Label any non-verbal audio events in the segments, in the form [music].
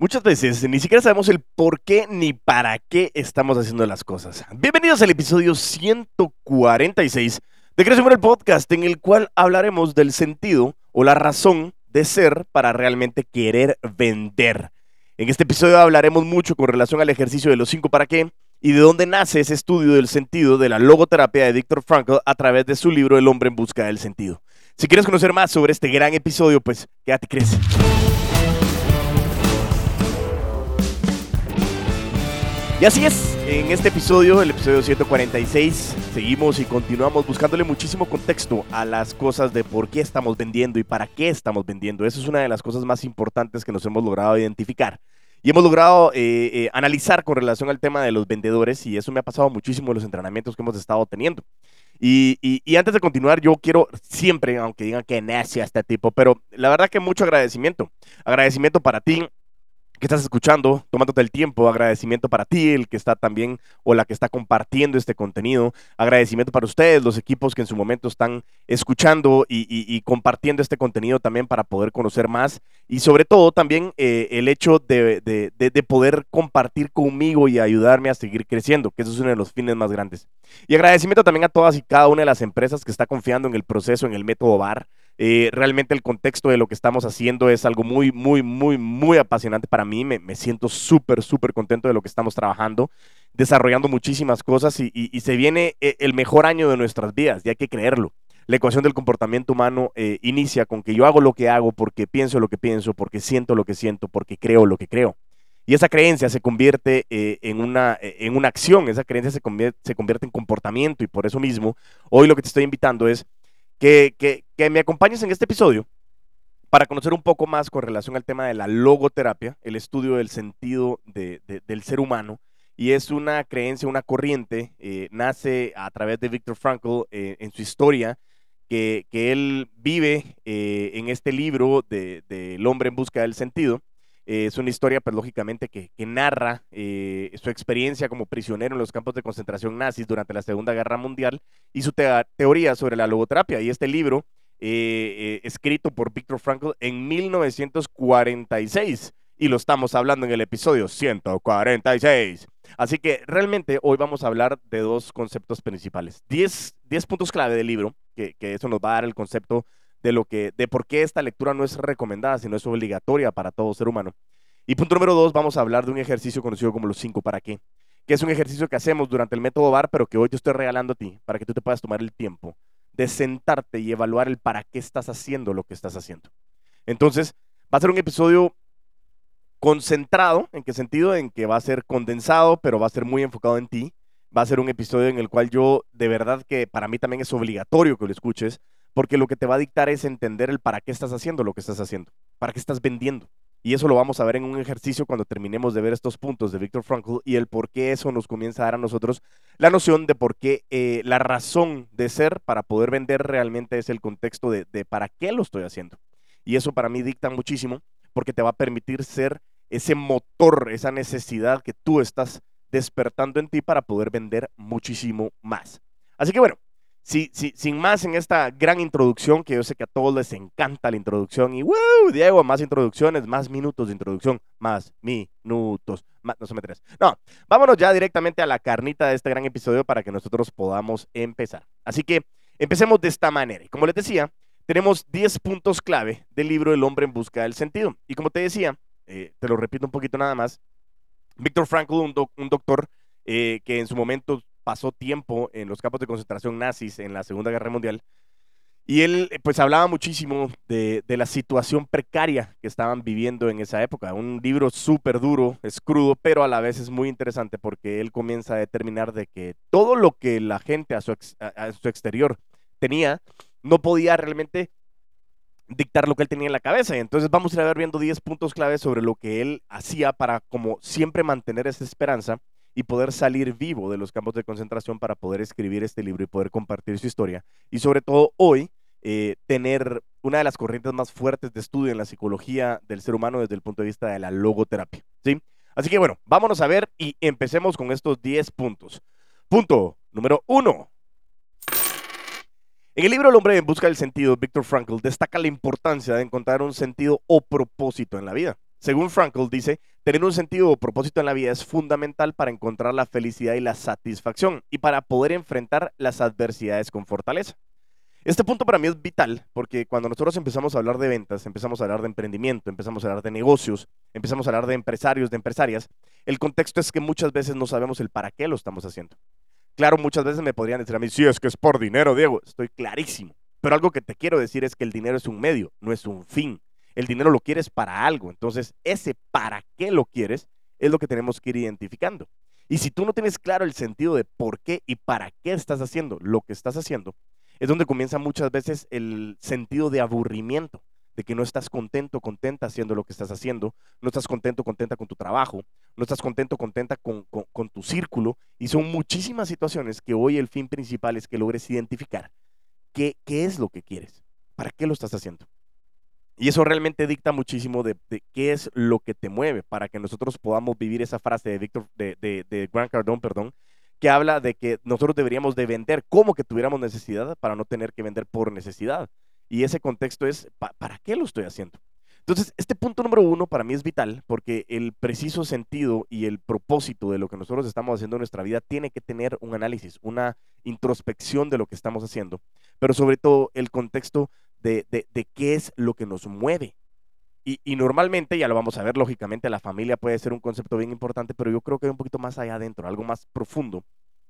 Muchas veces ni siquiera sabemos el por qué ni para qué estamos haciendo las cosas. Bienvenidos al episodio 146 de Crecimiento el Podcast, en el cual hablaremos del sentido o la razón de ser para realmente querer vender. En este episodio hablaremos mucho con relación al ejercicio de los 5 para qué y de dónde nace ese estudio del sentido de la logoterapia de Viktor Frankl a través de su libro El hombre en busca del sentido. Si quieres conocer más sobre este gran episodio, pues quédate crece. Y así es, en este episodio, el episodio 146, seguimos y continuamos buscándole muchísimo contexto a las cosas de por qué estamos vendiendo y para qué estamos vendiendo. Eso es una de las cosas más importantes que nos hemos logrado identificar. Y hemos logrado eh, eh, analizar con relación al tema de los vendedores y eso me ha pasado muchísimo en los entrenamientos que hemos estado teniendo. Y, y, antes de continuar, yo quiero siempre, aunque digan que necia este tipo, pero la verdad que mucho agradecimiento. Agradecimiento para ti, que estás escuchando, tomándote el tiempo, agradecimiento para ti, el que está también o la que está compartiendo este contenido, agradecimiento para ustedes, los equipos que en su momento están escuchando y, compartiendo este contenido también para poder conocer más y sobre todo también eh, el hecho de, de, poder compartir conmigo y ayudarme a seguir creciendo, que eso es uno de los fines más grandes. Y agradecimiento también a todas y cada una de las empresas que está confiando en el proceso, en el método VAR. Eh, realmente el contexto de lo que estamos haciendo es algo muy, muy, muy, muy apasionante para mí. Me, siento súper, súper contento de lo que estamos trabajando, desarrollando muchísimas cosas y, se viene eh, el mejor año de nuestras vidas, y hay que creerlo. La ecuación del comportamiento humano eh, inicia con que yo hago lo que hago porque pienso lo que pienso, porque siento lo que siento, porque creo lo que creo. Y esa creencia se convierte en, una, en una acción, esa creencia se convierte, se convierte en comportamiento y por eso mismo hoy lo que te estoy invitando es que, me acompañes en este episodio para conocer un poco más con relación al tema de la logoterapia, el estudio del sentido del ser humano. Y es una creencia, una corriente, eh, nace a través de Viktor Frankl eh, en su historia, que, él vive eh, en este libro de, El hombre en busca del sentido. Es una historia, pues lógicamente, que, narra su experiencia como prisionero en los campos de concentración nazis durante la Segunda Guerra Mundial y su teoría sobre la logoterapia. Y este libro, eh, eh, escrito por Viktor Frankl en 1946, y lo estamos hablando en el episodio 146. Así que realmente hoy vamos a hablar de dos conceptos principales. 10, puntos clave del libro, que, que, eso nos va a dar el concepto de, lo que, de por qué esta lectura no es recomendada, sino es obligatoria para todo ser humano. Y punto número dos, vamos a hablar de un ejercicio conocido como los 5 para qué que es un ejercicio que hacemos durante el método VAR, pero que hoy te estoy regalando a ti, para que tú te puedas tomar el tiempo de sentarte y evaluar el para qué estás haciendo lo que estás haciendo. Entonces, va a ser un episodio concentrado, ¿en qué sentido? En que va a ser condensado, pero va a ser muy enfocado en ti. Va a ser un episodio en el cual yo, de verdad que para mí también es obligatorio que lo escuches, porque lo que te va a dictar es entender el para qué estás haciendo lo que estás haciendo, para qué estás vendiendo. Y eso lo vamos a ver en un ejercicio cuando terminemos de ver estos puntos de Viktor Frankl y el por qué eso nos comienza a dar a nosotros la noción de por qué eh, la razón de ser para poder vender realmente es el contexto de, de para qué lo estoy haciendo. Y eso para mí dicta muchísimo porque te va a permitir ser ese motor, esa necesidad que tú estás despertando en ti para poder vender muchísimo más. Así que bueno, Sí, sí, sin más en esta gran introducción, que yo sé que a todos les encanta la introducción. Y, wow, Diego, más introducciones, más minutos de introducción, más minutos. Más, no se me tres. No, vámonos ya directamente a la carnita de este gran episodio para que nosotros podamos empezar. Así que empecemos de esta manera. Y como les decía, tenemos 10 puntos clave del libro El hombre en busca del sentido. Y como te decía, eh, te lo repito un poquito nada más, Víctor Frankl, un, doctor eh, que en su momento pasó tiempo en los campos de concentración nazis en la Segunda Guerra Mundial. Y él, eh, pues, hablaba muchísimo de, la situación precaria que estaban viviendo en esa época. Un libro súper duro, es crudo, pero a la vez es muy interesante porque él comienza a determinar de que todo lo que la gente a su, a su exterior tenía, no podía realmente dictar lo que él tenía en la cabeza. Y entonces vamos a ir ver viendo 10 puntos claves sobre lo que él hacía para, como siempre, mantener esa esperanza y poder salir vivo de los campos de concentración para poder escribir este libro y poder compartir su historia. Y sobre todo hoy, eh, tener una de las corrientes más fuertes de estudio en la psicología del ser humano desde el punto de vista de la logoterapia. ¿sí? Así que bueno, vámonos a ver y empecemos con estos 10 puntos. Punto número uno. En el libro El hombre en busca del sentido, Viktor Frankl destaca la importancia de encontrar un sentido o propósito en la vida. Según Frankl dice, tener un sentido o propósito en la vida es fundamental para encontrar la felicidad y la satisfacción y para poder enfrentar las adversidades con fortaleza. Este punto para mí es vital porque cuando nosotros empezamos a hablar de ventas, empezamos a hablar de emprendimiento, empezamos a hablar de negocios, empezamos a hablar de empresarios, de empresarias, el contexto es que muchas veces no sabemos el para qué lo estamos haciendo. Claro, muchas veces me podrían decir a mí, sí, es que es por dinero, Diego, estoy clarísimo. Pero algo que te quiero decir es que el dinero es un medio, no es un fin. El dinero lo quieres para algo. Entonces, ese para qué lo quieres es lo que tenemos que ir identificando. Y si tú no tienes claro el sentido de por qué y para qué estás haciendo lo que estás haciendo, es donde comienza muchas veces el sentido de aburrimiento, de que no estás contento, contenta haciendo lo que estás haciendo, no estás contento, contenta con tu trabajo, no estás contento, contenta con, tu círculo, y son muchísimas situaciones que hoy el fin principal es que logres identificar qué, qué es lo que quieres, para qué lo estás haciendo. Y eso realmente dicta muchísimo de, qué es lo que te mueve para que nosotros podamos vivir esa frase de Víctor, de, de, de Grant Cardone, perdón, que habla de que nosotros deberíamos de vender como que tuviéramos necesidad para no tener que vender por necesidad. Y ese contexto es, ¿para qué lo estoy haciendo? Entonces, este punto número uno para mí es vital porque el preciso sentido y el propósito de lo que nosotros estamos haciendo en nuestra vida tiene que tener un análisis, una introspección de lo que estamos haciendo, pero sobre todo el contexto de, de, qué es lo que nos mueve. Y, y, normalmente, ya lo vamos a ver, lógicamente la familia puede ser un concepto bien importante, pero yo creo que hay un poquito más allá adentro, algo más profundo,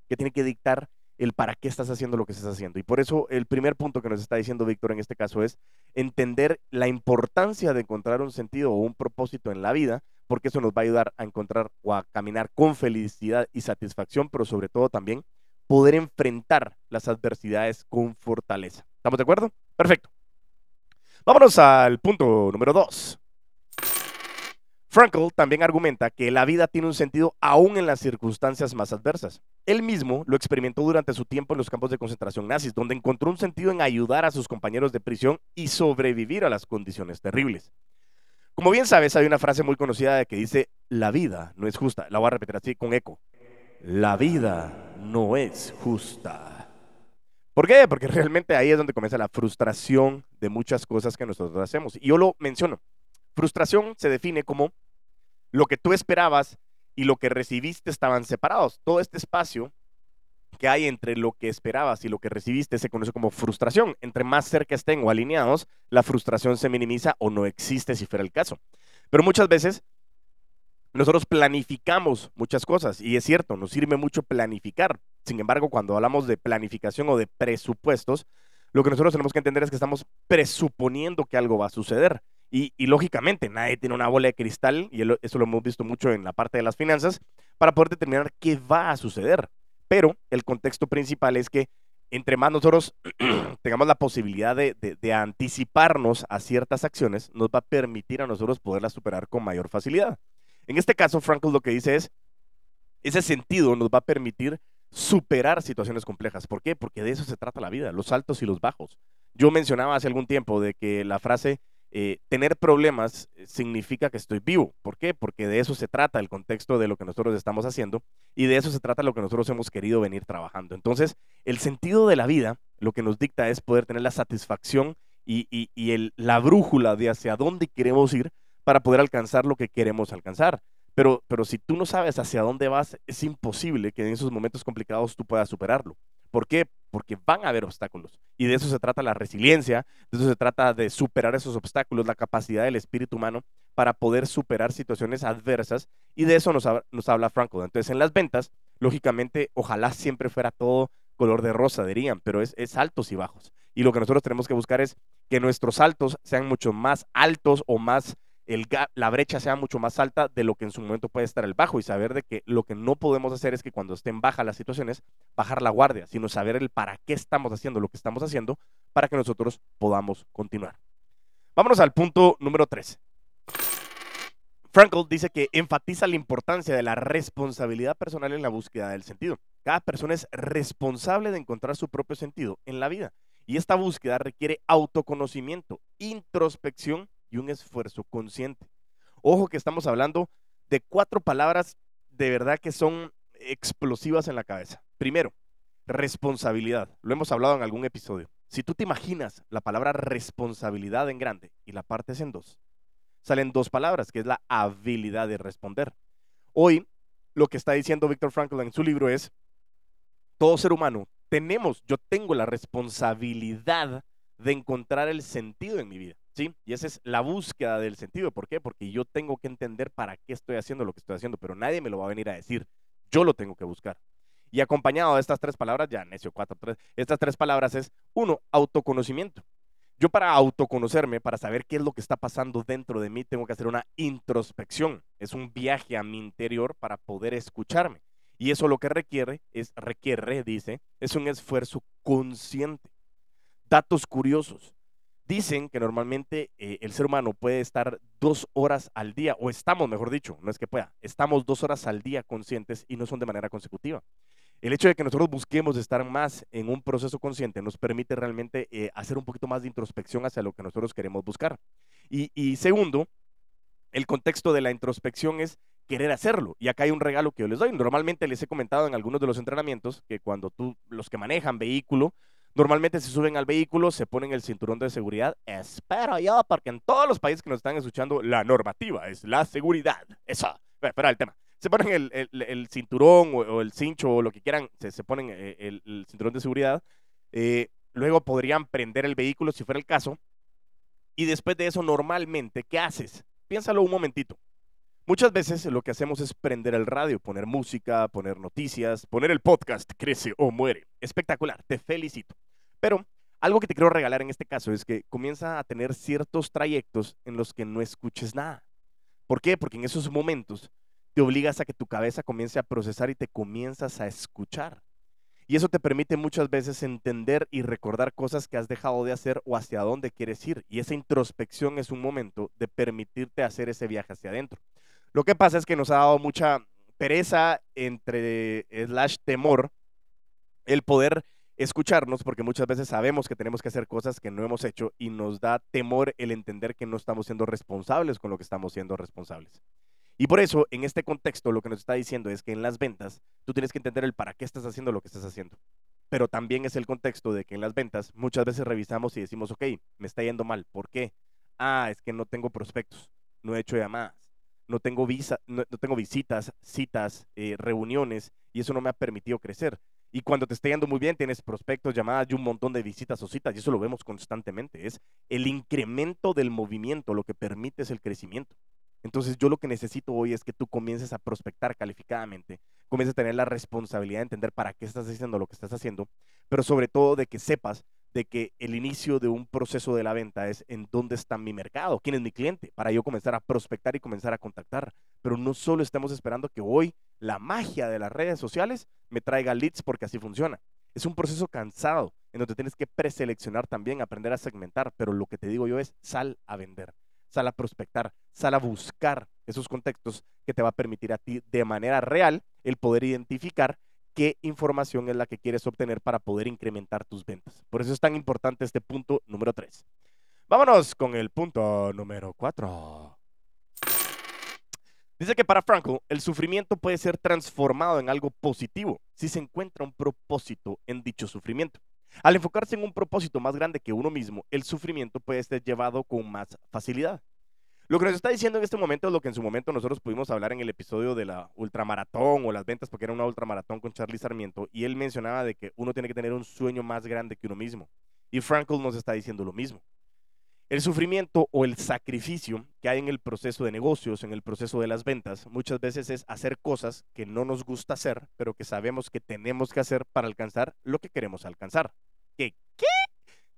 que tiene que dictar el para qué estás haciendo lo que estás haciendo. Y por eso el primer punto que nos está diciendo Víctor en este caso es entender la importancia de encontrar un sentido o un propósito en la vida, porque eso nos va a ayudar a encontrar o a caminar con felicidad y satisfacción, pero sobre todo también poder enfrentar las adversidades con fortaleza. ¿Estamos de acuerdo? Perfecto. Vámonos al punto número dos. Frankl también argumenta que la vida tiene un sentido aún en las circunstancias más adversas. Él mismo lo experimentó durante su tiempo en los campos de concentración nazis, donde encontró un sentido en ayudar a sus compañeros de prisión y sobrevivir a las condiciones terribles. Como bien sabes, hay una frase muy conocida que dice, la vida no es justa. La voy a repetir así con eco. La vida no es justa. ¿Por qué? Porque [laughs] realmente ahí es donde comienza la frustración de muchas cosas que nosotros hacemos. Y yo lo menciono. Frustración se define como lo que tú esperabas y lo que recibiste estaban separados. Todo este espacio que hay entre lo que esperabas y lo que recibiste se conoce como frustración. Entre más cerca estén o alineados, la frustración se minimiza o no existe si fuera el caso. Pero muchas veces nosotros planificamos muchas cosas y es cierto, nos sirve mucho planificar. Sin embargo, cuando hablamos de planificación o de presupuestos, lo que nosotros tenemos que entender es que estamos presuponiendo que algo va a suceder. Y, lógicamente, nadie tiene una bola de cristal, y eso lo hemos visto mucho en la parte de las finanzas, para poder determinar qué va a suceder. Pero el contexto principal es que entre más nosotros [clears throat] tengamos la posibilidad de, anticiparnos a ciertas acciones, nos va a permitir a nosotros poderlas superar con mayor facilidad. En este caso, Frankl lo que dice es, ese sentido nos va a permitir superar situaciones complejas. ¿Por qué? Porque de eso se trata la vida, los altos y los bajos. Yo mencionaba hace algún tiempo de que la frase eh, tener problemas eh, significa que estoy vivo. ¿Por qué? Porque de eso se trata el contexto de lo que nosotros estamos haciendo y de eso se trata lo que nosotros hemos querido venir trabajando. Entonces, el sentido de la vida lo que nos dicta es poder tener la satisfacción y, la brújula de hacia dónde queremos ir para poder alcanzar lo que queremos alcanzar. Pero, pero si tú no sabes hacia dónde vas, es imposible que en esos momentos complicados tú puedas superarlo. ¿Por qué? Porque van a haber obstáculos. Y de eso se trata la resiliencia, de eso se trata de superar esos obstáculos, la capacidad del espíritu humano para poder superar situaciones adversas. Y de eso nos, habla Franco. Entonces, en las ventas, lógicamente, ojalá siempre fuera todo color de rosa, dirían, pero es, es altos y bajos. Y lo que nosotros tenemos que buscar es que nuestros saltos sean mucho más altos o más la brecha sea mucho más alta de lo que en su momento puede estar el bajo y saber de que lo que no podemos hacer es que cuando estén bajas las situaciones, bajar la guardia, sino saber el para qué estamos haciendo lo que estamos haciendo para que nosotros podamos continuar. Vámonos al punto número 3. Frankl dice que enfatiza la importancia de la responsabilidad personal en la búsqueda del sentido. Cada persona es responsable de encontrar su propio sentido en la vida y esta búsqueda requiere autoconocimiento, introspección y un esfuerzo consciente. Ojo que estamos hablando de cuatro palabras de verdad que son explosivas en la cabeza. Primero, responsabilidad. Lo hemos hablado en algún episodio. Si tú te imaginas la palabra responsabilidad en grande y la partes en dos, salen dos palabras, que es la habilidad de responder. Hoy, lo que está diciendo Víctor Frankl en su libro es, todo ser humano tenemos, yo tengo la responsabilidad de encontrar el sentido en mi vida, ¿sí? Y esa es la búsqueda del sentido. ¿Por qué? Porque yo tengo que entender para qué estoy haciendo lo que estoy haciendo, pero nadie me lo va a venir a decir. Yo lo tengo que buscar. Y acompañado de estas tres palabras, ya necio 4, 3, estas tres palabras es, uno, autoconocimiento. Yo para autoconocerme, para saber qué es lo que está pasando dentro de mí, tengo que hacer una introspección. Es un viaje a mi interior para poder escucharme. Y eso lo que requiere, es, requiere, dice, es un esfuerzo consciente. Datos curiosos. Dicen que normalmente eh, el ser humano puede estar dos horas al día, o estamos, mejor dicho, no es que pueda, estamos dos horas al día conscientes y no son de manera consecutiva. El hecho de que nosotros busquemos estar más en un proceso consciente nos permite realmente eh, hacer un poquito más de introspección hacia lo que nosotros queremos buscar. Y, segundo, el contexto de la introspección es querer hacerlo. Y acá hay un regalo que yo les doy. Normalmente les he comentado en algunos de los entrenamientos que cuando tú, los que manejan vehículo, normalmente se suben al vehículo, se ponen el cinturón de seguridad. Espero yo, porque en todos los países que nos están escuchando, la normativa es la seguridad. Eso. Espera el tema se ponen el, cinturón o, el cincho o lo que quieran, se, ponen eh, el, cinturón de seguridad. Eh, luego podrían prender el vehículo si fuera el caso. Y después de eso, normalmente, ¿qué haces? Piénsalo un momentito. Muchas veces lo que hacemos es prender el radio, poner música, poner noticias, poner el podcast, [laughs] crece o muere. Espectacular, te felicito. Pero algo que te quiero regalar en este caso es que comienza a tener ciertos trayectos en los que no escuches nada. ¿Por qué? Porque en esos momentos te obligas a que tu cabeza comience a procesar y te comienzas a escuchar. Y eso te permite muchas veces entender y recordar cosas que has dejado de hacer o hacia dónde quieres ir. Y esa introspección es un momento de permitirte hacer ese viaje hacia adentro. Lo que pasa es que nos ha dado mucha pereza entre slash temor el poder escucharnos porque muchas veces sabemos que tenemos que hacer cosas que no hemos hecho y nos da temor el entender que no estamos siendo responsables con lo que estamos siendo responsables. Y por eso, en este contexto, lo que nos está diciendo es que en las ventas, tú tienes que entender el para qué estás haciendo lo que estás haciendo. Pero también es el contexto de que en las ventas muchas veces revisamos y decimos, ok, me está yendo mal. ¿Por qué? Ah, es que no tengo prospectos, no he hecho llamadas, no tengo, visa, no, tengo visitas, citas, eh, reuniones, y eso no me ha permitido crecer. Y cuando te está yendo muy bien, tienes prospectos, llamadas y un montón de visitas o citas, y eso lo vemos constantemente. Es el incremento del movimiento lo que permite es el crecimiento. Entonces yo lo que necesito hoy es que tú comiences a prospectar calificadamente, comiences a tener la responsabilidad de entender para qué estás haciendo lo que estás haciendo, pero sobre todo de que sepas de que el inicio de un proceso de la venta es en dónde está mi mercado, quién es mi cliente, para yo comenzar a prospectar y comenzar a contactar. Pero no solo estamos esperando que hoy la magia de las redes sociales me traiga leads porque así funciona. Es un proceso cansado en donde tienes que preseleccionar también, aprender a segmentar, pero lo que te digo yo es sal a vender sal a prospectar, sal a buscar esos contextos que te va a permitir a ti de manera real el poder identificar qué información es la que quieres obtener para poder incrementar tus ventas. Por eso es tan importante este punto número 3. Vámonos con el punto número 4. Dice que para Franco el sufrimiento puede ser transformado en algo positivo si se encuentra un propósito en dicho sufrimiento. Al enfocarse en un propósito más grande que uno mismo, el sufrimiento puede ser llevado con más facilidad. Lo que nos está diciendo en este momento es lo que en su momento nosotros pudimos hablar en el episodio de la ultramaratón o las ventas, porque era una ultramaratón con Charlie Sarmiento, y él mencionaba de que uno tiene que tener un sueño más grande que uno mismo. Y Frankl nos está diciendo lo mismo. El sufrimiento o el sacrificio que hay en el proceso de negocios, en el proceso de las ventas, muchas veces es hacer cosas que no nos gusta hacer, pero que sabemos que tenemos que hacer para alcanzar lo que queremos alcanzar. ¿Qué? ¿Qué?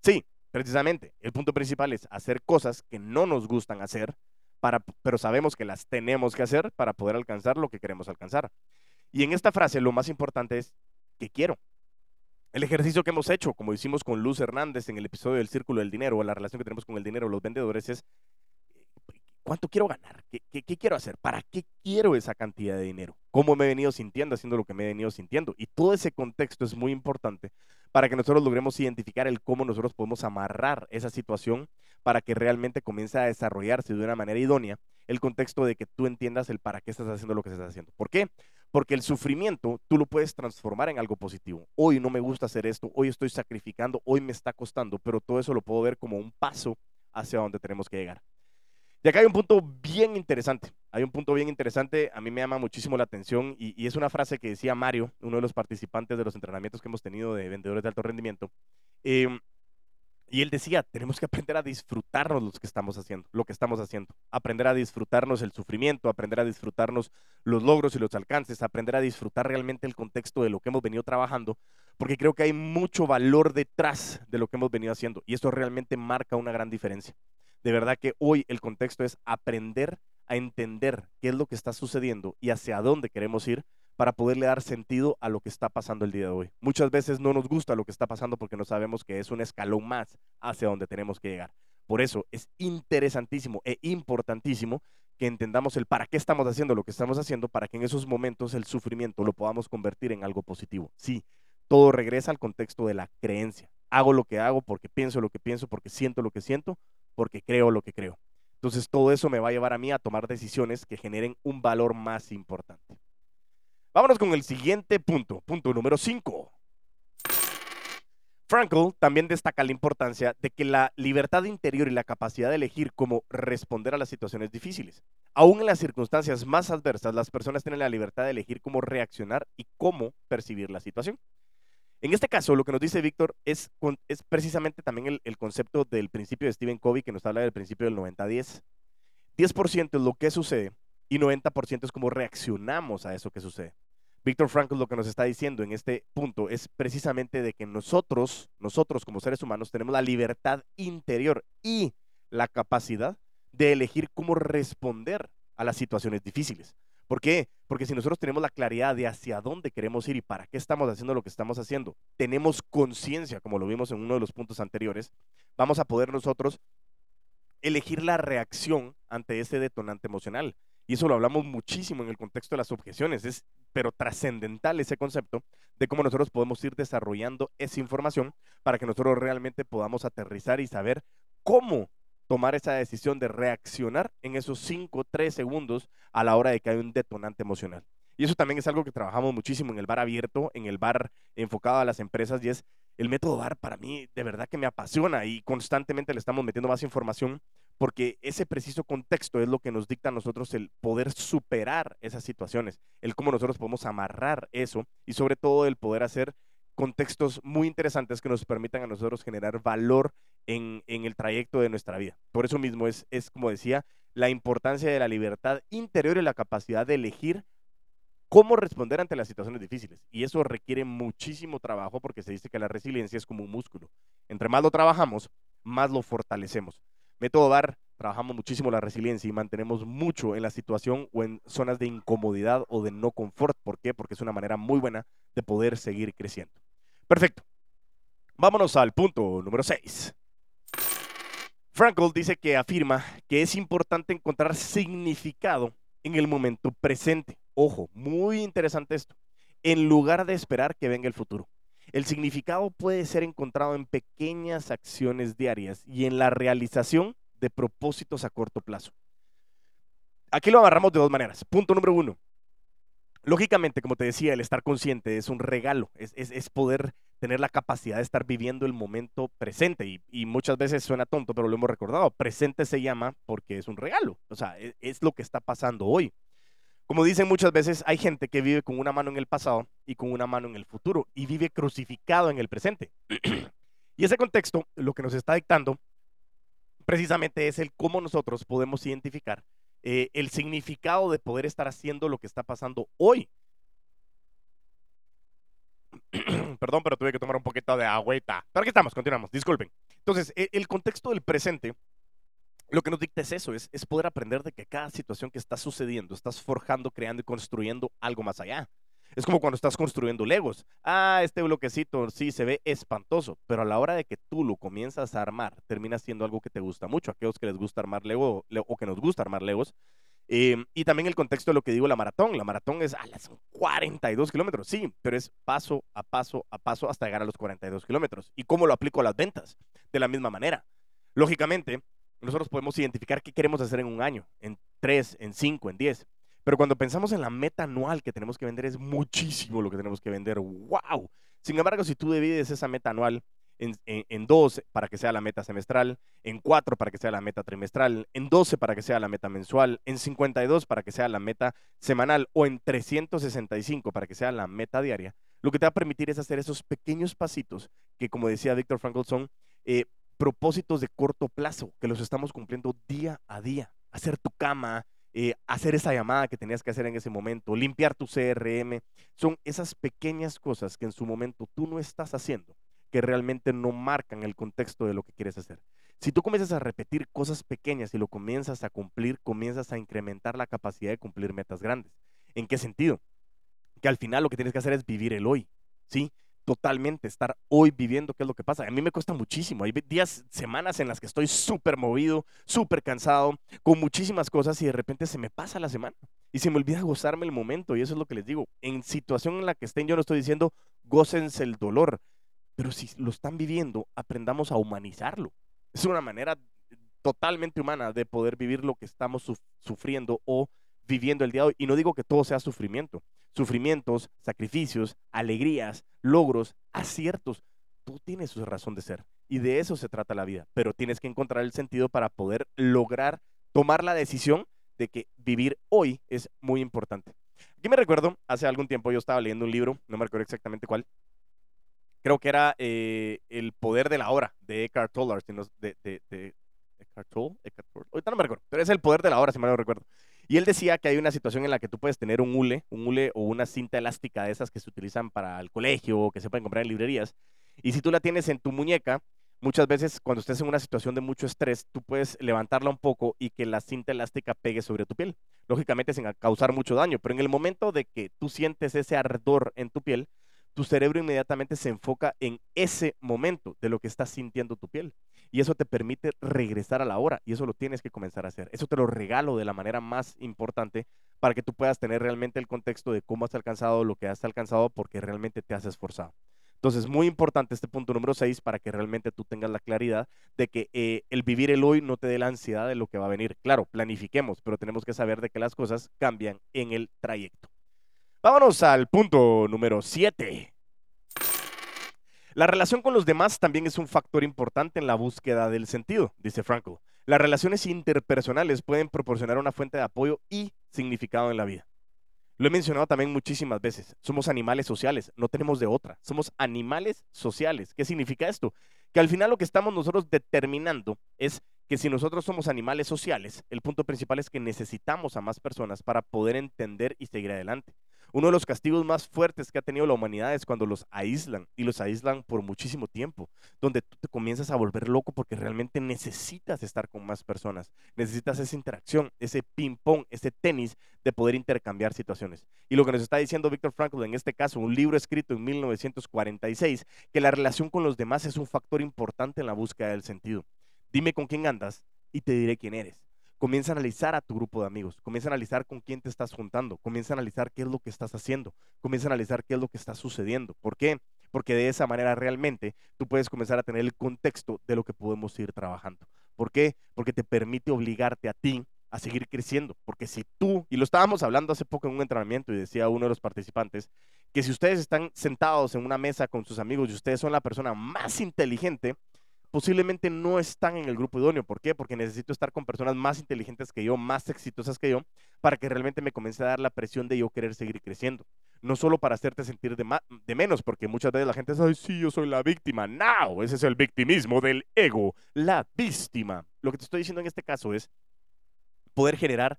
Sí, precisamente. El punto principal es hacer cosas que no nos gustan hacer, para, pero sabemos que las tenemos que hacer para poder alcanzar lo que queremos alcanzar. Y en esta frase lo más importante es, ¿qué quiero? El ejercicio que hemos hecho, como hicimos con Luz Hernández en el episodio del Círculo del Dinero, o la relación que tenemos con el dinero, los vendedores, es ¿cuánto quiero ganar? ¿Qué, quiero hacer? ¿Para qué quiero esa cantidad de dinero? ¿Cómo me he venido sintiendo haciendo lo que me he venido sintiendo? Y todo ese contexto es muy importante para que nosotros logremos identificar el cómo nosotros podemos amarrar esa situación para que realmente comience a desarrollarse de una manera idónea el contexto de que tú entiendas el para qué estás haciendo lo que estás haciendo. ¿Por qué? Porque el sufrimiento tú lo puedes transformar en algo positivo. Hoy no me gusta hacer esto, hoy estoy sacrificando, hoy me está costando, pero todo eso lo puedo ver como un paso hacia donde tenemos que llegar. Y acá hay un punto bien interesante. Hay un punto bien interesante, a mí me llama muchísimo la atención y, es una frase que decía Mario, uno de los participantes de los entrenamientos que hemos tenido de vendedores de alto rendimiento. Em, y él decía, tenemos que aprender a disfrutarnos lo que estamos haciendo, lo que estamos haciendo, aprender a disfrutarnos el sufrimiento, aprender a disfrutarnos los logros y los alcances, aprender a disfrutar realmente el contexto de lo que hemos venido trabajando, porque creo que hay mucho valor detrás de lo que hemos venido haciendo y esto realmente marca una gran diferencia. De verdad que hoy el contexto es aprender a entender qué es lo que está sucediendo y hacia dónde queremos ir para poderle dar sentido a lo que está pasando el día de hoy. Muchas veces no nos gusta lo que está pasando porque no sabemos que es un escalón más hacia donde tenemos que llegar. Por eso es interesantísimo e importantísimo que entendamos el para qué estamos haciendo lo que estamos haciendo para que en esos momentos el sufrimiento lo podamos convertir en algo positivo. Sí, todo regresa al contexto de la creencia. Hago lo que hago porque pienso lo que pienso, porque siento lo que siento porque creo lo que creo. Entonces todo eso me va a llevar a mí a tomar decisiones que generen un valor más importante. Vámonos con el siguiente punto, punto número 5. Frankl también destaca la importancia de que la libertad interior y la capacidad de elegir cómo responder a las situaciones difíciles. Aún en las circunstancias más adversas, las personas tienen la libertad de elegir cómo reaccionar y cómo percibir la situación. En este caso, lo que nos dice Víctor es, es, precisamente también el, concepto del principio de Stephen Covey, que nos habla del principio del 90-10. 10%, es lo que sucede y 90% es cómo reaccionamos a eso que sucede. Víctor Frankl lo que nos está diciendo en este punto es precisamente de que nosotros, nosotros como seres humanos, tenemos la libertad interior y la capacidad de elegir cómo responder a las situaciones difíciles. ¿Por qué? Porque si nosotros tenemos la claridad de hacia dónde queremos ir y para qué estamos haciendo lo que estamos haciendo, tenemos conciencia, como lo vimos en uno de los puntos anteriores, vamos a poder nosotros elegir la reacción ante ese detonante emocional. Y eso lo hablamos muchísimo en el contexto de las objeciones. Es pero trascendental ese concepto de cómo nosotros podemos ir desarrollando esa información para que nosotros realmente podamos aterrizar y saber cómo tomar esa decisión de reaccionar en esos 5, 3 segundos a la hora de que hay un detonante emocional. Y eso también es algo que trabajamos muchísimo en el bar abierto, en el bar enfocado a las empresas y es el método bar para mí de verdad que me apasiona y constantemente le estamos metiendo más información porque ese preciso contexto es lo que nos dicta a nosotros el poder superar esas situaciones, el cómo nosotros podemos amarrar eso y sobre todo el poder hacer contextos muy interesantes que nos permitan a nosotros generar valor en, el trayecto de nuestra vida. Por eso mismo es, es, como decía, la importancia de la libertad interior y la capacidad de elegir cómo responder ante las situaciones difíciles. Y eso requiere muchísimo trabajo porque se dice que la resiliencia es como un músculo. Entre más lo trabajamos, más lo fortalecemos. Método DAR, trabajamos muchísimo la resiliencia y mantenemos mucho en la situación o en zonas de incomodidad o de no confort. ¿Por qué? Porque es una manera muy buena de poder seguir creciendo. Perfecto. Vámonos al punto número 6. Frankl dice que afirma que es importante encontrar significado en el momento presente. Ojo, muy interesante esto. En lugar de esperar que venga el futuro. El significado puede ser encontrado en pequeñas acciones diarias y en la realización de propósitos a corto plazo. Aquí lo agarramos de dos maneras. Punto número uno. Lógicamente, como te decía, el estar consciente es un regalo, es, poder tener la capacidad de estar viviendo el momento presente. Y, muchas veces suena tonto, pero lo hemos recordado. Presente se llama porque es un regalo. O sea, es, es lo que está pasando hoy. Como dicen muchas veces, hay gente que vive con una mano en el pasado y con una mano en el futuro y vive crucificado en el presente. [clears throat] y ese contexto lo que nos está dictando precisamente es el cómo nosotros podemos identificar eh, el significado de poder estar haciendo lo que está pasando hoy. [clears throat] Perdón, pero tuve que tomar un poquito de agüita. Pero aquí estamos, continuamos, disculpen. Entonces, e, el contexto del presente lo que nos dicta es eso, es, es, poder aprender de que cada situación que está sucediendo, estás forjando, creando y construyendo algo más allá. Es como cuando estás construyendo Legos. Ah, este bloquecito sí se ve espantoso, pero a la hora de que tú lo comienzas a armar, termina siendo algo que te gusta mucho. Aquellos que les gusta armar Lego o que nos gusta armar Legos. Em, y también el contexto de lo que digo la maratón. La maratón es, ah, son 42 kilómetros, sí, pero es paso a paso a paso hasta llegar a los 42 kilómetros. ¿Y cómo lo aplico a las ventas? De la misma manera. Lógicamente, nosotros podemos identificar qué queremos hacer en un año, en tres, en cinco, en diez. Pero cuando pensamos en la meta anual que tenemos que vender, es muchísimo lo que tenemos que vender. ¡Wow! Sin embargo, si tú divides esa meta anual en, dos para que sea la meta semestral, en cuatro para que sea la meta trimestral, en 12 para que sea la meta mensual, en 52 para que sea la meta semanal o en 365 para que sea la meta diaria, lo que te va a permitir es hacer esos pequeños pasitos que, como decía Víctor Frankl, son eh, propósitos de corto plazo, que los estamos cumpliendo día a día. Hacer tu cama, eh, hacer esa llamada que tenías que hacer en ese momento, limpiar tu CRM, son esas pequeñas cosas que en su momento tú no estás haciendo que realmente no marcan el contexto de lo que quieres hacer. Si tú comienzas a repetir cosas pequeñas y lo comienzas a cumplir, comienzas a incrementar la capacidad de cumplir metas grandes. ¿En qué sentido? Que al final lo que tienes que hacer es vivir el hoy, ¿sí? Totalmente, estar hoy viviendo qué es lo que pasa. A mí me cuesta muchísimo. Hay días, semanas en las que estoy súper movido, súper cansado, con muchísimas cosas y de repente se me pasa la semana y se me olvida gozarme el momento. Y eso es lo que les digo. En situación en la que estén, yo no estoy diciendo gócense el dolor, pero si lo están viviendo, aprendamos a humanizarlo. Es una manera totalmente humana de poder vivir lo que estamos sufriendo o viviendo el día de hoy. Y no digo que todo sea sufrimiento. Sufrimientos, sacrificios, alegrías, logros, aciertos. Tú tienes su razón de ser. Y de eso se trata la vida. Pero tienes que encontrar el sentido para poder lograr tomar la decisión de que vivir hoy es muy importante. Aquí me recuerdo, hace algún tiempo yo estaba leyendo un libro, no me recuerdo exactamente cuál, creo que era eh, El poder de la hora de Eckhart Tolle, de, de, ahorita no me recuerdo, pero es El poder de la hora, si mal no recuerdo. Y él decía que hay una situación en la que tú puedes tener un hule, un hule o una cinta elástica de esas que se utilizan para el colegio o que se pueden comprar en librerías. Y si tú la tienes en tu muñeca, muchas veces cuando estés en una situación de mucho estrés, tú puedes levantarla un poco y que la cinta elástica pegue sobre tu piel. Lógicamente sin causar mucho daño, pero en el momento de que tú sientes ese ardor en tu piel, tu cerebro inmediatamente se enfoca en ese momento de lo que está sintiendo tu piel. Y eso te permite regresar a la hora y eso lo tienes que comenzar a hacer. Eso te lo regalo de la manera más importante para que tú puedas tener realmente el contexto de cómo has alcanzado lo que has alcanzado porque realmente te has esforzado. Entonces, muy importante este punto número 6 para que realmente tú tengas la claridad de que eh, el vivir el hoy no te dé la ansiedad de lo que va a venir. Claro, planifiquemos, pero tenemos que saber de que las cosas cambian en el trayecto. Vámonos al punto número 7. La relación con los demás también es un factor importante en la búsqueda del sentido, dice Frankl. Las relaciones interpersonales pueden proporcionar una fuente de apoyo y significado en la vida. Lo he mencionado también muchísimas veces. Somos animales sociales, no tenemos de otra. Somos animales sociales. ¿Qué significa esto? Que al final lo que estamos nosotros determinando es que si nosotros somos animales sociales, el punto principal es que necesitamos a más personas para poder entender y seguir adelante. Uno de los castigos más fuertes que ha tenido la humanidad es cuando los aíslan y los aíslan por muchísimo tiempo, donde tú te comienzas a volver loco porque realmente necesitas estar con más personas, necesitas esa interacción, ese ping-pong, ese tenis de poder intercambiar situaciones. Y lo que nos está diciendo Víctor Frankl en este caso, un libro escrito en 1946, que la relación con los demás es un factor importante en la búsqueda del sentido. Dime con quién andas y te diré quién eres comienza a analizar a tu grupo de amigos, comienza a analizar con quién te estás juntando, comienza a analizar qué es lo que estás haciendo, comienza a analizar qué es lo que está sucediendo. ¿Por qué? Porque de esa manera realmente tú puedes comenzar a tener el contexto de lo que podemos ir trabajando. ¿Por qué? Porque te permite obligarte a ti a seguir creciendo. Porque si tú, y lo estábamos hablando hace poco en un entrenamiento y decía uno de los participantes, que si ustedes están sentados en una mesa con sus amigos y ustedes son la persona más inteligente, posiblemente no están en el grupo idóneo. ¿Por qué? Porque necesito estar con personas más inteligentes que yo, más exitosas que yo, para que realmente me comience a dar la presión de yo querer seguir creciendo. No solo para hacerte sentir de, de menos, porque muchas veces la gente dice, ay, sí, yo soy la víctima. No, ese es el victimismo del ego, la víctima. Lo que te estoy diciendo en este caso es poder generar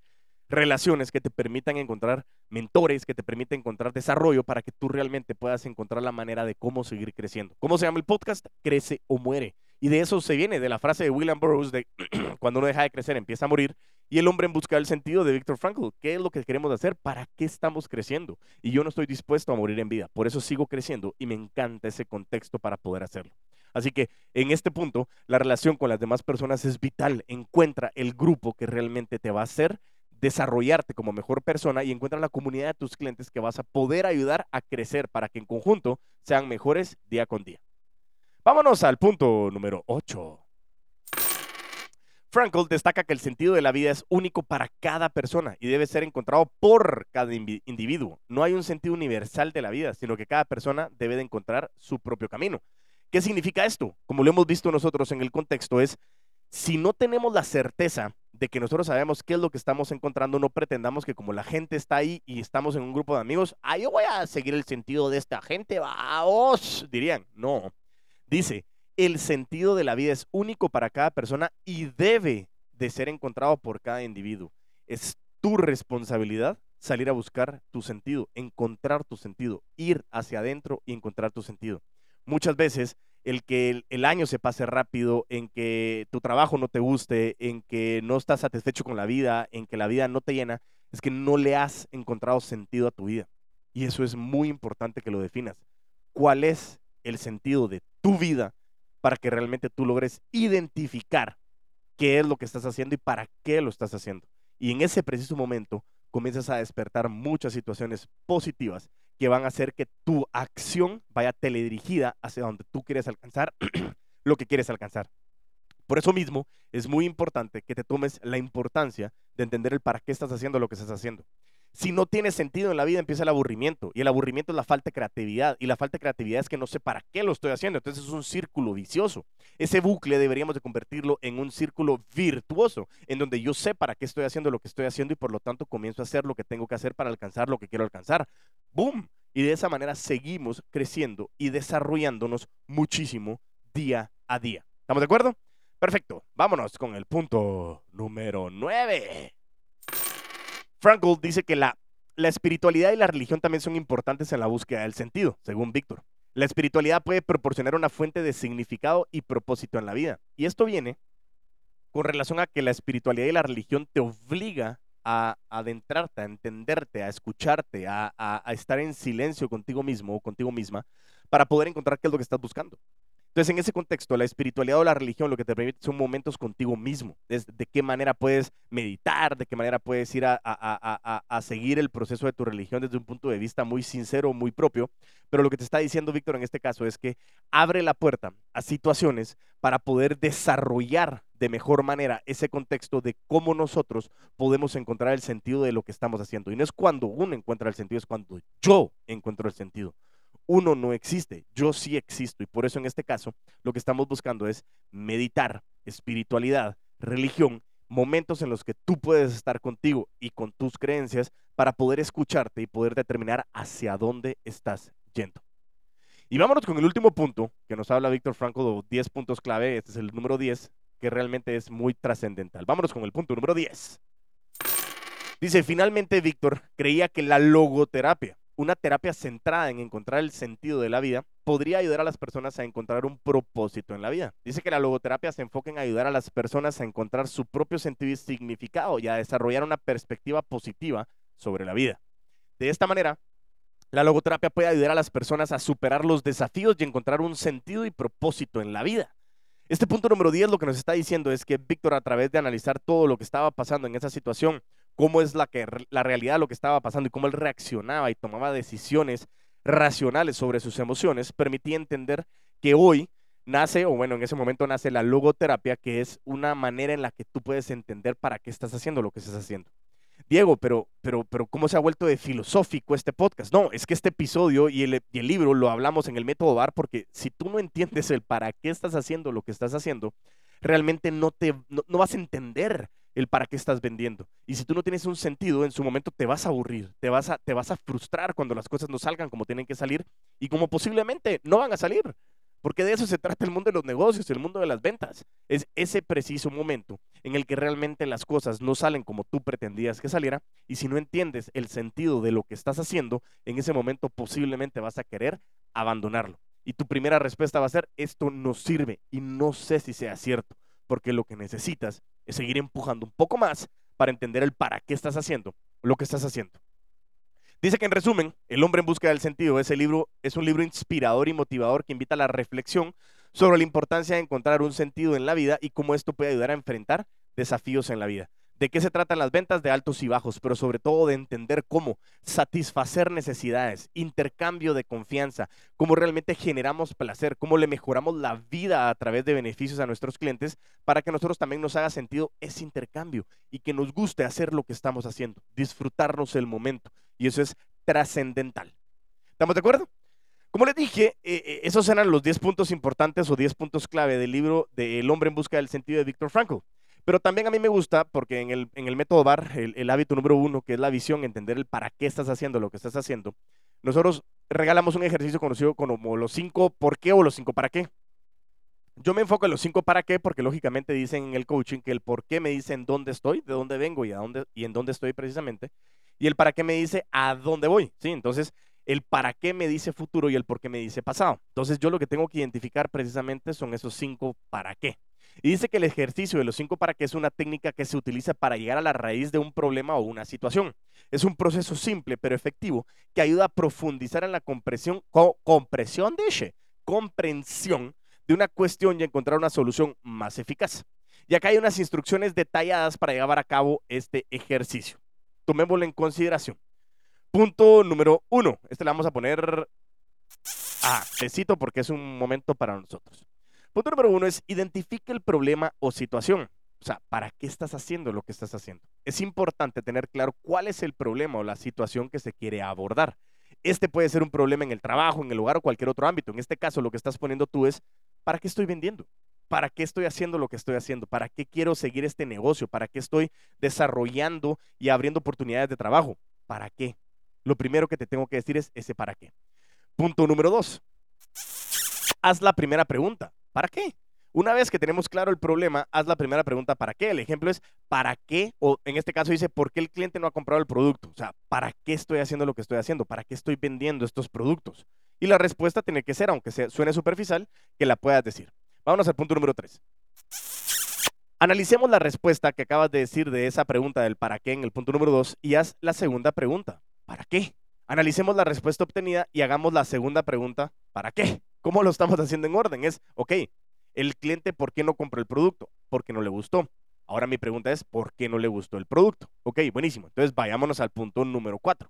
relaciones que te permitan encontrar mentores, que te permitan encontrar desarrollo para que tú realmente puedas encontrar la manera de cómo seguir creciendo. ¿Cómo se llama el podcast? Crece o muere. Y de eso se viene, de la frase de William Burroughs de [clears throat] cuando uno deja de crecer empieza a morir. Y el hombre en busca del sentido de Viktor Frankl. ¿Qué es lo que queremos hacer? ¿Para qué estamos creciendo? Y yo no estoy dispuesto a morir en vida. Por eso sigo creciendo y me encanta ese contexto para poder hacerlo. Así que en este punto, la relación con las demás personas es vital. Encuentra el grupo que realmente te va a hacer desarrollarte como mejor persona y encuentra la comunidad de tus clientes que vas a poder ayudar a crecer para que en conjunto sean mejores día con día. Vámonos al punto número 8. Frankl destaca que el sentido de la vida es único para cada persona y debe ser encontrado por cada individuo. No hay un sentido universal de la vida, sino que cada persona debe de encontrar su propio camino. ¿Qué significa esto? Como lo hemos visto nosotros en el contexto, es si no tenemos la certeza de que nosotros sabemos qué es lo que estamos encontrando, no pretendamos que como la gente está ahí y estamos en un grupo de amigos, ah, yo voy a seguir el sentido de esta gente, vamos, dirían. No, dice, el sentido de la vida es único para cada persona y debe de ser encontrado por cada individuo. Es tu responsabilidad salir a buscar tu sentido, encontrar tu sentido, ir hacia adentro y encontrar tu sentido. Muchas veces el que el, año se pase rápido, en que tu trabajo no te guste, en que no estás satisfecho con la vida, en que la vida no te llena, es que no le has encontrado sentido a tu vida. Y eso es muy importante que lo definas. ¿Cuál es el sentido de tu vida para que realmente tú logres identificar qué es lo que estás haciendo y para qué lo estás haciendo? Y en ese preciso momento comienzas a despertar muchas situaciones positivas que van a hacer que tu acción vaya teledirigida hacia donde tú quieres alcanzar [clears throat] lo que quieres alcanzar. Por eso mismo es muy importante que te tomes la importancia de entender el para qué estás haciendo lo que estás haciendo. Si no tiene sentido en la vida, empieza el aburrimiento. Y el aburrimiento es la falta de creatividad. Y la falta de creatividad es que no sé para qué lo estoy haciendo. Entonces es un círculo vicioso. Ese bucle deberíamos de convertirlo en un círculo virtuoso, en donde yo sé para qué estoy haciendo lo que estoy haciendo y por lo tanto comienzo a hacer lo que tengo que hacer para alcanzar lo que quiero alcanzar. ¡Boom! Y de esa manera seguimos creciendo y desarrollándonos muchísimo día a día. ¿Estamos de acuerdo? Perfecto. Vámonos con el punto número 9. Frankl dice que la, la espiritualidad y la religión también son importantes en la búsqueda del sentido, según Víctor. La espiritualidad puede proporcionar una fuente de significado y propósito en la vida. Y esto viene con relación a que la espiritualidad y la religión te obliga a adentrarte, a entenderte, a escucharte, a, a, estar en silencio contigo mismo o contigo misma para poder encontrar qué es lo que estás buscando. Entonces, en ese contexto, la espiritualidad o la religión lo que te permite son momentos contigo mismo. de qué manera puedes meditar, de qué manera puedes ir a, a, seguir el proceso de tu religión desde un punto de vista muy sincero, muy propio. Pero lo que te está diciendo Víctor en este caso es que abre la puerta a situaciones para poder desarrollar de mejor manera ese contexto de cómo nosotros podemos encontrar el sentido de lo que estamos haciendo. Y no es cuando uno encuentra el sentido, es cuando yo encuentro el sentido uno no existe, yo sí existo. Y por eso en este caso lo que estamos buscando es meditar, espiritualidad, religión, momentos en los que tú puedes estar contigo y con tus creencias para poder escucharte y poder determinar hacia dónde estás yendo. Y vámonos con el último punto que nos habla Víctor Franco, 10 puntos clave, este es el número 10, que realmente es muy trascendental. Vámonos con el punto número 10. Dice, finalmente Víctor creía que la logoterapia una terapia centrada en encontrar el sentido de la vida podría ayudar a las personas a encontrar un propósito en la vida. Dice que la logoterapia se enfoca en ayudar a las personas a encontrar su propio sentido y significado y a desarrollar una perspectiva positiva sobre la vida. De esta manera, la logoterapia puede ayudar a las personas a superar los desafíos y encontrar un sentido y propósito en la vida. Este punto número 10 lo que nos está diciendo es que Víctor, a través de analizar todo lo que estaba pasando en esa situación, cómo es la, que, la realidad lo que estaba pasando y cómo él reaccionaba y tomaba decisiones racionales sobre sus emociones, permitía entender que hoy nace, o bueno, en ese momento nace la logoterapia, que es una manera en la que tú puedes entender para qué estás haciendo lo que estás haciendo. Diego, pero, pero, pero, ¿cómo se ha vuelto de filosófico este podcast? No, es que este episodio y el, y el libro lo hablamos en el método VAR porque si tú no entiendes el para qué estás haciendo lo que estás haciendo, realmente no, te, no, vas a entender el para qué estás vendiendo. Y si tú no tienes un sentido, en su momento te vas a aburrir, te vas a, te vas a frustrar cuando las cosas no salgan como tienen que salir y como posiblemente no van a salir. Porque de eso se trata el mundo de los negocios, el mundo de las ventas. Es ese preciso momento en el que realmente las cosas no salen como tú pretendías que saliera. Y si no entiendes el sentido de lo que estás haciendo, en ese momento posiblemente vas a querer abandonarlo. Y tu primera respuesta va a ser, esto no sirve y no sé si sea cierto, porque lo que necesitas es seguir empujando un poco más para entender el para qué estás haciendo lo que estás haciendo. Dice que en resumen, El hombre en busca del sentido, ese libro es un libro inspirador y motivador que invita a la reflexión sobre la importancia de encontrar un sentido en la vida y cómo esto puede ayudar a enfrentar desafíos en la vida de qué se tratan las ventas de altos y bajos, pero sobre todo de entender cómo satisfacer necesidades, intercambio de confianza, cómo realmente generamos placer, cómo le mejoramos la vida a través de beneficios a nuestros clientes para que a nosotros también nos haga sentido ese intercambio y que nos guste hacer lo que estamos haciendo, disfrutarnos el momento. Y eso es trascendental. ¿Estamos de acuerdo? Como les dije, eh, eh, esos eran los 10 puntos importantes o 10 puntos clave del libro de El hombre en busca del sentido de Víctor Frankl. Pero también a mí me gusta porque en el, en el método VAR, el, hábito número uno, que es la visión, entender el para qué estás haciendo lo que estás haciendo, nosotros regalamos un ejercicio conocido como los 5 por qué o los 5 para qué. Yo me enfoco en los 5 para qué porque lógicamente dicen en el coaching que el por qué me dice en dónde estoy, de dónde vengo y, a dónde, y en dónde estoy precisamente. Y el para qué me dice a dónde voy. ¿sí? Entonces, el para qué me dice futuro y el por qué me dice pasado. Entonces, yo lo que tengo que identificar precisamente son esos 5 para qué. Y dice que el ejercicio de los cinco para qué es una técnica que se utiliza para llegar a la raíz de un problema o una situación. Es un proceso simple pero efectivo que ayuda a profundizar en la compresión, compresión de comprensión de una cuestión y encontrar una solución más eficaz. Y acá hay unas instrucciones detalladas para llevar a cabo este ejercicio. Tomémoslo en consideración. Punto número uno. Este le vamos a poner a besito porque es un momento para nosotros. Punto número uno es identifique el problema o situación. O sea, ¿para qué estás haciendo lo que estás haciendo? Es importante tener claro cuál es el problema o la situación que se quiere abordar. Este puede ser un problema en el trabajo, en el hogar o cualquier otro ámbito. En este caso, lo que estás poniendo tú es, ¿para qué estoy vendiendo? ¿Para qué estoy haciendo lo que estoy haciendo? ¿Para qué quiero seguir este negocio? ¿Para qué estoy desarrollando y abriendo oportunidades de trabajo? ¿Para qué? Lo primero que te tengo que decir es ese para qué. Punto número dos. Haz la primera pregunta. ¿Para qué? Una vez que tenemos claro el problema, haz la primera pregunta, ¿para qué? El ejemplo es, ¿para qué? O en este caso dice, ¿por qué el cliente no ha comprado el producto? O sea, ¿para qué estoy haciendo lo que estoy haciendo? ¿Para qué estoy vendiendo estos productos? Y la respuesta tiene que ser, aunque suene superficial, que la puedas decir. Vámonos al punto número tres. Analicemos la respuesta que acabas de decir de esa pregunta del para qué en el punto número dos y haz la segunda pregunta. ¿Para qué? Analicemos la respuesta obtenida y hagamos la segunda pregunta. ¿Para qué? ¿Cómo lo estamos haciendo en orden? Es, ok, el cliente, ¿por qué no compró el producto? Porque no le gustó. Ahora mi pregunta es, ¿por qué no le gustó el producto? Ok, buenísimo. Entonces vayámonos al punto número cuatro.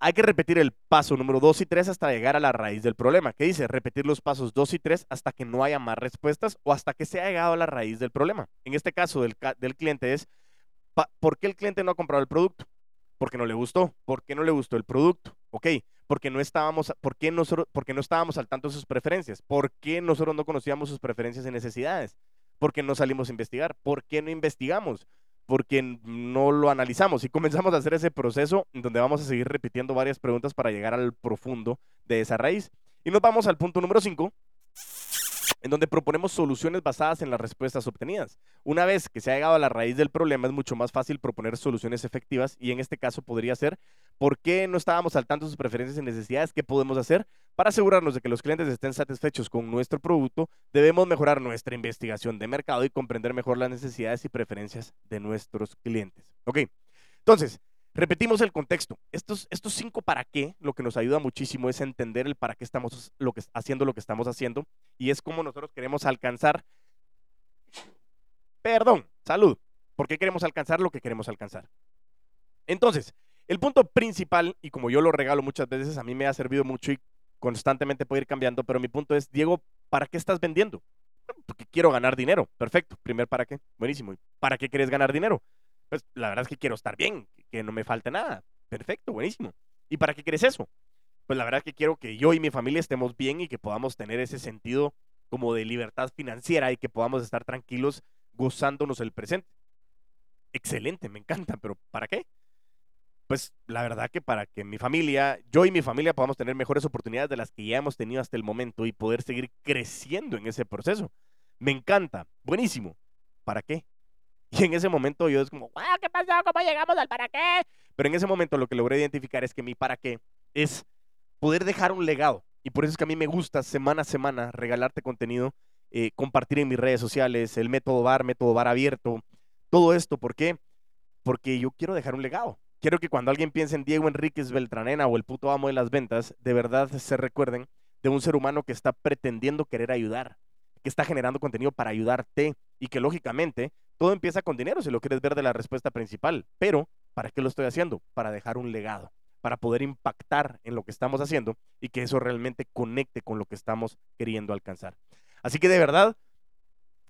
Hay que repetir el paso número dos y tres hasta llegar a la raíz del problema. ¿Qué dice? Repetir los pasos dos y tres hasta que no haya más respuestas o hasta que se haya llegado a la raíz del problema. En este caso del, del cliente es, ¿por qué el cliente no ha comprado el producto? Porque no le gustó. ¿Por qué no le gustó el producto? Ok, porque no estábamos, ¿por qué nosotros, porque no estábamos al tanto de sus preferencias? ¿Por qué nosotros no conocíamos sus preferencias y necesidades? ¿Por qué no salimos a investigar? ¿Por qué no investigamos? Porque no lo analizamos y comenzamos a hacer ese proceso donde vamos a seguir repitiendo varias preguntas para llegar al profundo de esa raíz. Y nos vamos al punto número 5, en donde proponemos soluciones basadas en las respuestas obtenidas. Una vez que se ha llegado a la raíz del problema, es mucho más fácil proponer soluciones efectivas y en este caso podría ser por qué no estábamos al tanto de sus preferencias y necesidades, qué podemos hacer para asegurarnos de que los clientes estén satisfechos con nuestro producto, debemos mejorar nuestra investigación de mercado y comprender mejor las necesidades y preferencias de nuestros clientes. Ok, entonces, Repetimos el contexto. Estos, estos cinco para qué, lo que nos ayuda muchísimo es entender el para qué estamos haciendo lo que estamos haciendo y es cómo nosotros queremos alcanzar, perdón, salud, ¿por qué queremos alcanzar lo que queremos alcanzar? Entonces, el punto principal, y como yo lo regalo muchas veces, a mí me ha servido mucho y constantemente puede ir cambiando, pero mi punto es, Diego, ¿para qué estás vendiendo? Porque quiero ganar dinero. Perfecto. Primer para qué. Buenísimo. ¿Para qué quieres ganar dinero? Pues la verdad es que quiero estar bien, que no me falte nada. Perfecto, buenísimo. ¿Y para qué quieres eso? Pues la verdad que quiero que yo y mi familia estemos bien y que podamos tener ese sentido como de libertad financiera y que podamos estar tranquilos gozándonos el presente. Excelente, me encanta, pero ¿para qué? Pues la verdad que para que mi familia, yo y mi familia podamos tener mejores oportunidades de las que ya hemos tenido hasta el momento y poder seguir creciendo en ese proceso. Me encanta, buenísimo. ¿Para qué? Y en ese momento yo es como, ¿qué pasó? ¿Cómo llegamos al para qué? Pero en ese momento lo que logré identificar es que mi para qué es poder dejar un legado. Y por eso es que a mí me gusta semana a semana regalarte contenido, eh, compartir en mis redes sociales, el método bar, método bar abierto, todo esto. ¿Por qué? Porque yo quiero dejar un legado. Quiero que cuando alguien piense en Diego Enríquez Beltranena o el puto amo de las ventas, de verdad se recuerden de un ser humano que está pretendiendo querer ayudar, que está generando contenido para ayudarte y que lógicamente todo empieza con dinero, si lo quieres ver de la respuesta principal. Pero, ¿para qué lo estoy haciendo? Para dejar un legado, para poder impactar en lo que estamos haciendo y que eso realmente conecte con lo que estamos queriendo alcanzar. Así que de verdad,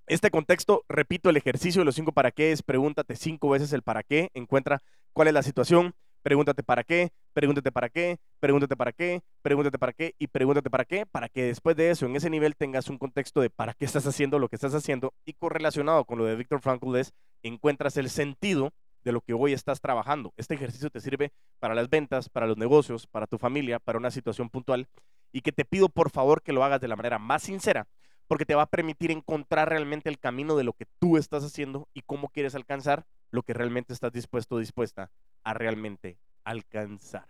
este contexto, repito, el ejercicio de los cinco para qué es pregúntate cinco veces el para qué, encuentra cuál es la situación, pregúntate para qué, pregúntate para qué, pregúntate para qué, pregúntate para qué y pregúntate para qué, para que después de eso, en ese nivel, tengas un contexto de para qué estás haciendo lo que estás haciendo y correlacionado con lo de Víctor Frankl es, encuentras el sentido de lo que hoy estás trabajando. Este ejercicio te sirve para las ventas, para los negocios, para tu familia, para una situación puntual y que te pido por favor que lo hagas de la manera más sincera porque te va a permitir encontrar realmente el camino de lo que tú estás haciendo y cómo quieres alcanzar lo que realmente estás dispuesto o dispuesta a realmente alcanzar.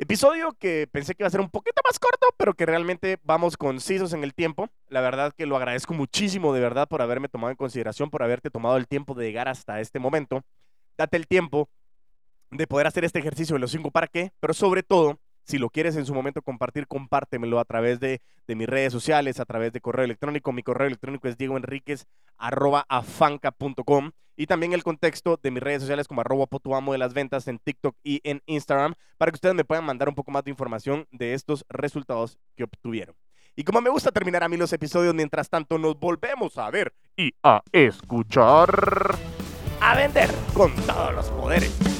Episodio que pensé que iba a ser un poquito más corto, pero que realmente vamos concisos en el tiempo. La verdad que lo agradezco muchísimo de verdad por haberme tomado en consideración, por haberte tomado el tiempo de llegar hasta este momento. Date el tiempo de poder hacer este ejercicio de los cinco para qué, pero sobre todo, si lo quieres en su momento compartir, compártemelo a través de, mis redes sociales, a través de correo electrónico. Mi correo electrónico es diegoenriquez.afanca.com y también el contexto de mis redes sociales como arroba potuamo de las ventas en TikTok y en Instagram para que ustedes me puedan mandar un poco más de información de estos resultados que obtuvieron. Y como me gusta terminar a mí los episodios, mientras tanto nos volvemos a ver y a escuchar, a vender con todos los poderes.